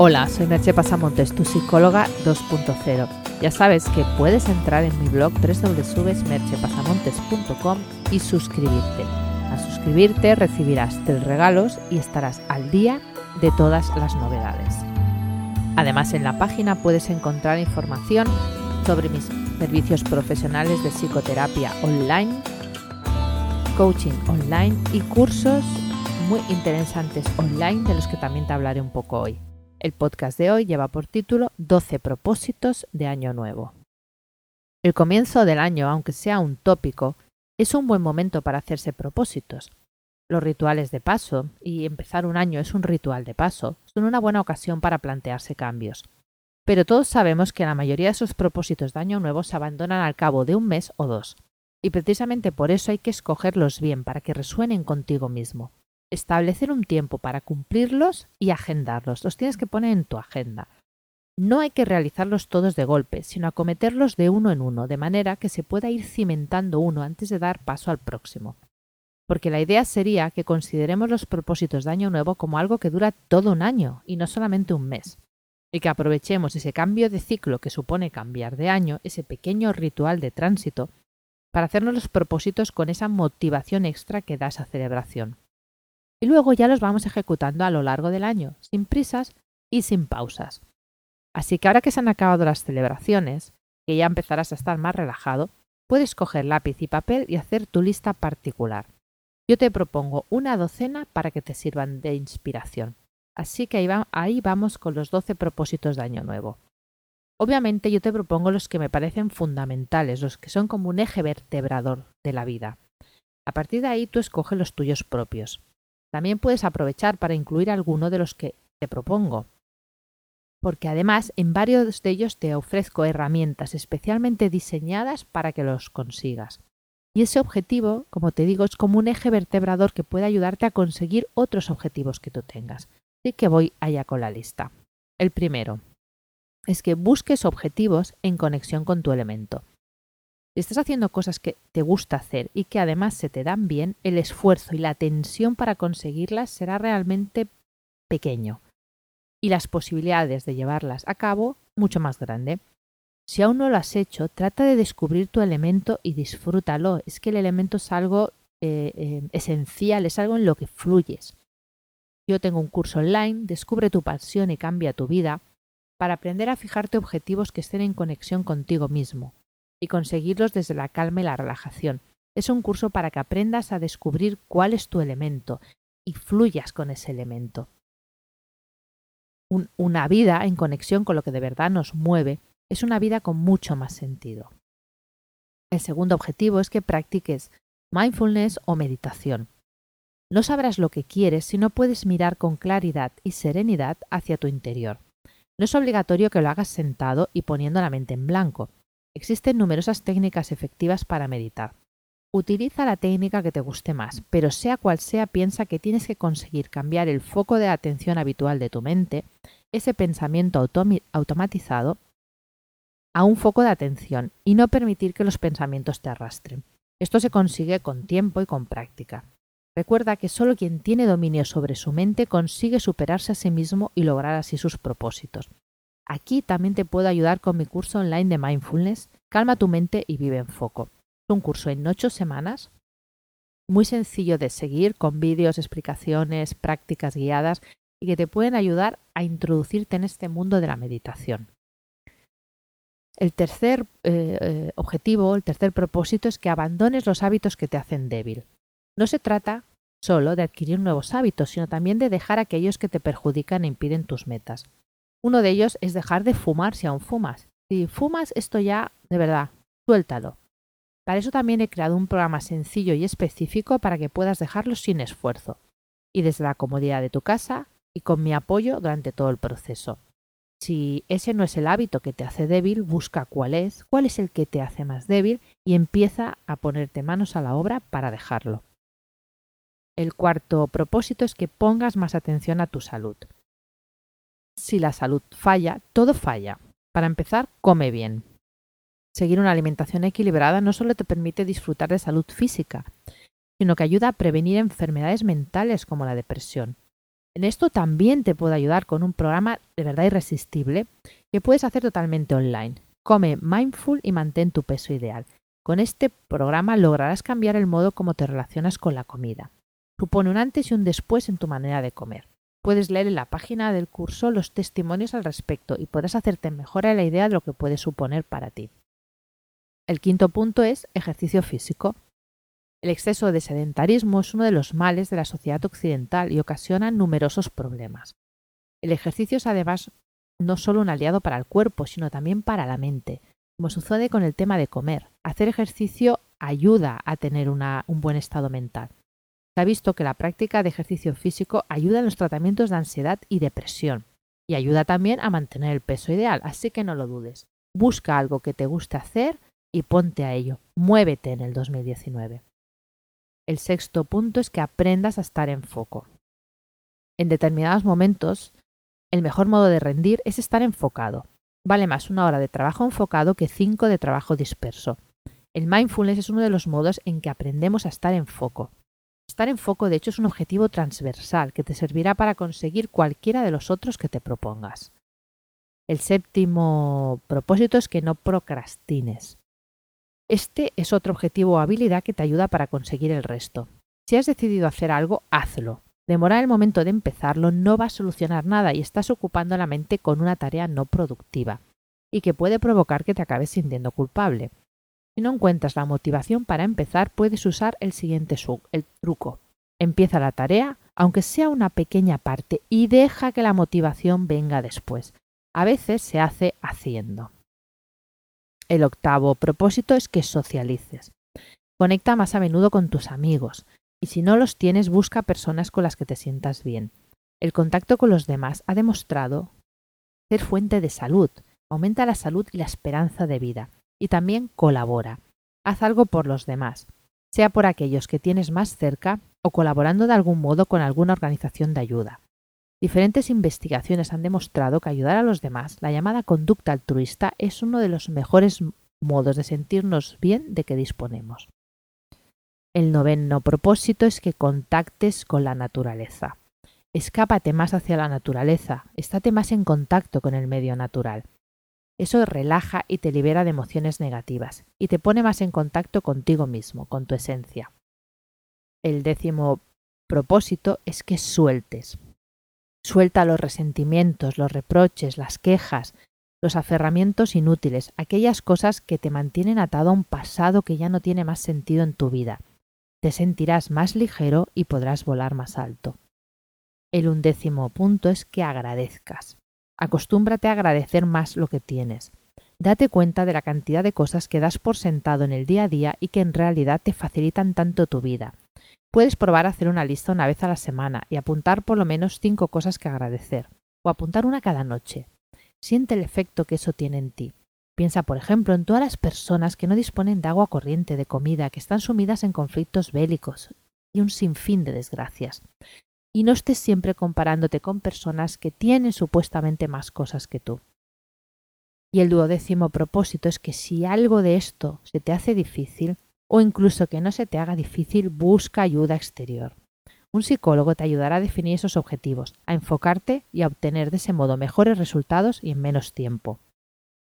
Hola, soy Merche Pasamontes, tu psicóloga 2.0. Ya sabes que puedes entrar en mi blog www.merchepasamontes.com y suscribirte. Al suscribirte recibirás tres regalos y estarás al día de todas las novedades. Además, en la página puedes encontrar información sobre mis servicios profesionales de psicoterapia online, coaching online y cursos muy interesantes online de los que también te hablaré un poco hoy. El podcast de hoy lleva por título 12 propósitos de Año Nuevo. El comienzo del año, aunque sea un tópico, es un buen momento para hacerse propósitos. Los rituales de paso, y empezar un año es un ritual de paso, son una buena ocasión para plantearse cambios. Pero todos sabemos que la mayoría de esos propósitos de Año Nuevo se abandonan al cabo de un mes o dos. Y precisamente por eso hay que escogerlos bien para que resuenen contigo mismo establecer un tiempo para cumplirlos y agendarlos. Los tienes que poner en tu agenda. No hay que realizarlos todos de golpe, sino acometerlos de uno en uno, de manera que se pueda ir cimentando uno antes de dar paso al próximo. Porque la idea sería que consideremos los propósitos de Año Nuevo como algo que dura todo un año y no solamente un mes. Y que aprovechemos ese cambio de ciclo que supone cambiar de año, ese pequeño ritual de tránsito, para hacernos los propósitos con esa motivación extra que da esa celebración y luego ya los vamos ejecutando a lo largo del año, sin prisas y sin pausas. Así que ahora que se han acabado las celebraciones, que ya empezarás a estar más relajado, puedes coger lápiz y papel y hacer tu lista particular. Yo te propongo una docena para que te sirvan de inspiración. Así que ahí, vamos con los 12 propósitos de Año Nuevo. Obviamente yo te propongo los que me parecen fundamentales, los que son como un eje vertebrador de la vida. A partir de ahí tú escoges los tuyos propios. También puedes aprovechar para incluir alguno de los que te propongo, porque además en varios de ellos te ofrezco herramientas especialmente diseñadas para que los consigas. Y ese objetivo, como te digo, es como un eje vertebrador que puede ayudarte a conseguir otros objetivos que tú tengas. Así que voy allá con la lista. El primero es que busques objetivos en conexión con tu elemento. Si estás haciendo cosas que te gusta hacer y que además se te dan bien, el esfuerzo y la tensión para conseguirlas será realmente pequeño y las posibilidades de llevarlas a cabo mucho más grande. Si aún no lo has hecho, trata de descubrir tu elemento y disfrútalo. Es que el elemento es algo eh, eh, esencial, es algo en lo que fluyes. Yo tengo un curso online, Descubre tu pasión y cambia tu vida, para aprender a fijarte objetivos que estén en conexión contigo mismo y conseguirlos desde la calma y la relajación. Es un curso para que aprendas a descubrir cuál es tu elemento y fluyas con ese elemento. una vida en conexión con lo que de verdad nos mueve es una vida con mucho más sentido. El segundo objetivo es que practiques mindfulness o meditación. No sabrás lo que quieres si no puedes mirar con claridad y serenidad hacia tu interior. No es obligatorio que lo hagas sentado y poniendo la mente en blanco. Existen numerosas técnicas efectivas para meditar. Utiliza la técnica que te guste más, pero sea cual sea, piensa que tienes que conseguir cambiar el foco de atención habitual de tu mente, ese pensamiento automatizado, a un foco de atención y no permitir que los pensamientos te arrastren. Esto se consigue con tiempo y con práctica. Recuerda que solo quien tiene dominio sobre su mente consigue superarse a sí mismo y lograr así sus propósitos. Aquí también te puedo ayudar con mi curso online de mindfulness, Calma tu mente y vive en foco. Es un curso en ocho semanas, muy sencillo de seguir, con vídeos, explicaciones, prácticas guiadas y que te pueden ayudar a introducirte en este mundo de la meditación. El tercer eh, eh, objetivo, el tercer propósito es que abandones los hábitos que te hacen débil. No se trata solo de adquirir nuevos hábitos, sino también de dejar aquellos que te perjudican e impiden tus metas. Uno de ellos es dejar de fumar si aún fumas. Si fumas esto ya, de verdad, suéltalo. Para eso también he creado un programa sencillo y específico para que puedas dejarlo sin esfuerzo y desde la comodidad de tu casa y con mi apoyo durante todo el proceso. Si ese no es el hábito que te hace débil, busca cuál es, cuál es el que te hace más débil y empieza a ponerte manos a la obra para dejarlo. El cuarto propósito es que pongas más atención a tu salud si la salud falla, todo falla. Para empezar, come bien. Seguir una alimentación equilibrada no solo te permite disfrutar de salud física, sino que ayuda a prevenir enfermedades mentales como la depresión. En esto también te puedo ayudar con un programa de verdad irresistible que puedes hacer totalmente online. Come mindful y mantén tu peso ideal. Con este programa lograrás cambiar el modo como te relacionas con la comida. Supone un antes y un después en tu manera de comer. Puedes leer en la página del curso los testimonios al respecto y podrás hacerte mejor a la idea de lo que puede suponer para ti. El quinto punto es ejercicio físico. El exceso de sedentarismo es uno de los males de la sociedad occidental y ocasiona numerosos problemas. El ejercicio es además no solo un aliado para el cuerpo, sino también para la mente. Como sucede con el tema de comer, hacer ejercicio ayuda a tener un buen estado mental. Se ha visto que la práctica de ejercicio físico ayuda en los tratamientos de ansiedad y depresión y ayuda también a mantener el peso ideal, así que no lo dudes. Busca algo que te guste hacer y ponte a ello. Muévete en el 2019. El sexto punto es que aprendas a estar en foco. En determinados momentos, el mejor modo de rendir es estar enfocado. Vale más una hora de trabajo enfocado que cinco de trabajo disperso. El mindfulness es uno de los modos en que aprendemos a estar en foco. Estar en foco, de hecho, es un objetivo transversal que te servirá para conseguir cualquiera de los otros que te propongas. El séptimo propósito es que no procrastines. Este es otro objetivo o habilidad que te ayuda para conseguir el resto. Si has decidido hacer algo, hazlo. Demorar el momento de empezarlo no va a solucionar nada y estás ocupando la mente con una tarea no productiva y que puede provocar que te acabes sintiendo culpable. Si no encuentras la motivación para empezar, puedes usar el siguiente truco. Empieza la tarea, aunque sea una pequeña parte, y deja que la motivación venga después. A veces se hace haciendo. El octavo propósito es que socialices. Conecta más a menudo con tus amigos, y si no los tienes, busca personas con las que te sientas bien. El contacto con los demás ha demostrado ser fuente de salud, aumenta la salud y la esperanza de vida y también colabora. Haz algo por los demás, sea por aquellos que tienes más cerca o colaborando de algún modo con alguna organización de ayuda. Diferentes investigaciones han demostrado que ayudar a los demás, la llamada conducta altruista, es uno de los mejores modos de sentirnos bien de que disponemos. El noveno propósito es que contactes con la naturaleza. Escápate más hacia la naturaleza, estate más en contacto con el medio natural. Eso relaja y te libera de emociones negativas y te pone más en contacto contigo mismo, con tu esencia. El décimo propósito es que sueltes. Suelta los resentimientos, los reproches, las quejas, los aferramientos inútiles, aquellas cosas que te mantienen atado a un pasado que ya no tiene más sentido en tu vida. Te sentirás más ligero y podrás volar más alto. El undécimo punto es que agradezcas. Acostúmbrate a agradecer más lo que tienes. Date cuenta de la cantidad de cosas que das por sentado en el día a día y que en realidad te facilitan tanto tu vida. Puedes probar a hacer una lista una vez a la semana y apuntar por lo menos cinco cosas que agradecer, o apuntar una cada noche. Siente el efecto que eso tiene en ti. Piensa, por ejemplo, en todas las personas que no disponen de agua corriente, de comida, que están sumidas en conflictos bélicos y un sinfín de desgracias y no estés siempre comparándote con personas que tienen supuestamente más cosas que tú. Y el duodécimo propósito es que si algo de esto se te hace difícil, o incluso que no se te haga difícil, busca ayuda exterior. Un psicólogo te ayudará a definir esos objetivos, a enfocarte y a obtener de ese modo mejores resultados y en menos tiempo.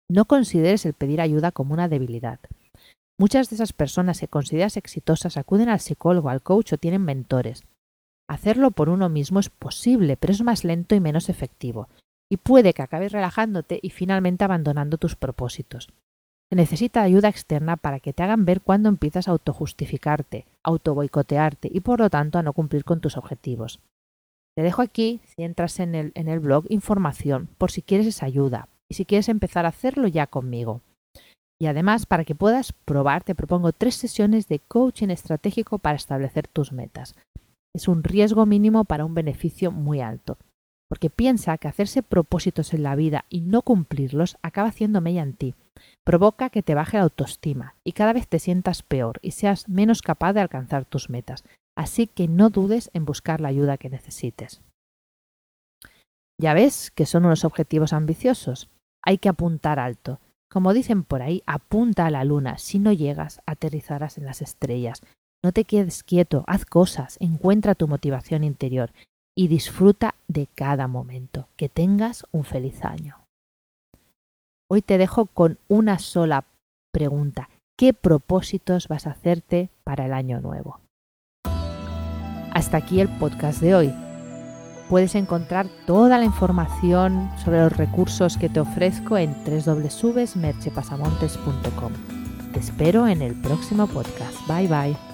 No consideres el pedir ayuda como una debilidad. Muchas de esas personas que consideras exitosas acuden al psicólogo, al coach o tienen mentores, Hacerlo por uno mismo es posible, pero es más lento y menos efectivo, y puede que acabes relajándote y finalmente abandonando tus propósitos. Se necesita ayuda externa para que te hagan ver cuándo empiezas a autojustificarte, autoboicotearte y por lo tanto a no cumplir con tus objetivos. Te dejo aquí, si entras en el, en el blog, información por si quieres esa ayuda y si quieres empezar a hacerlo ya conmigo. Y además, para que puedas probar, te propongo tres sesiones de coaching estratégico para establecer tus metas es un riesgo mínimo para un beneficio muy alto. Porque piensa que hacerse propósitos en la vida y no cumplirlos acaba haciendo mella en ti. Provoca que te baje la autoestima y cada vez te sientas peor y seas menos capaz de alcanzar tus metas. Así que no dudes en buscar la ayuda que necesites. Ya ves que son unos objetivos ambiciosos. Hay que apuntar alto. Como dicen por ahí, apunta a la luna. Si no llegas, aterrizarás en las estrellas. No te quedes quieto, haz cosas, encuentra tu motivación interior y disfruta de cada momento. Que tengas un feliz año. Hoy te dejo con una sola pregunta. ¿Qué propósitos vas a hacerte para el año nuevo? Hasta aquí el podcast de hoy. Puedes encontrar toda la información sobre los recursos que te ofrezco en www.merchepasamontes.com. Te espero en el próximo podcast. Bye bye.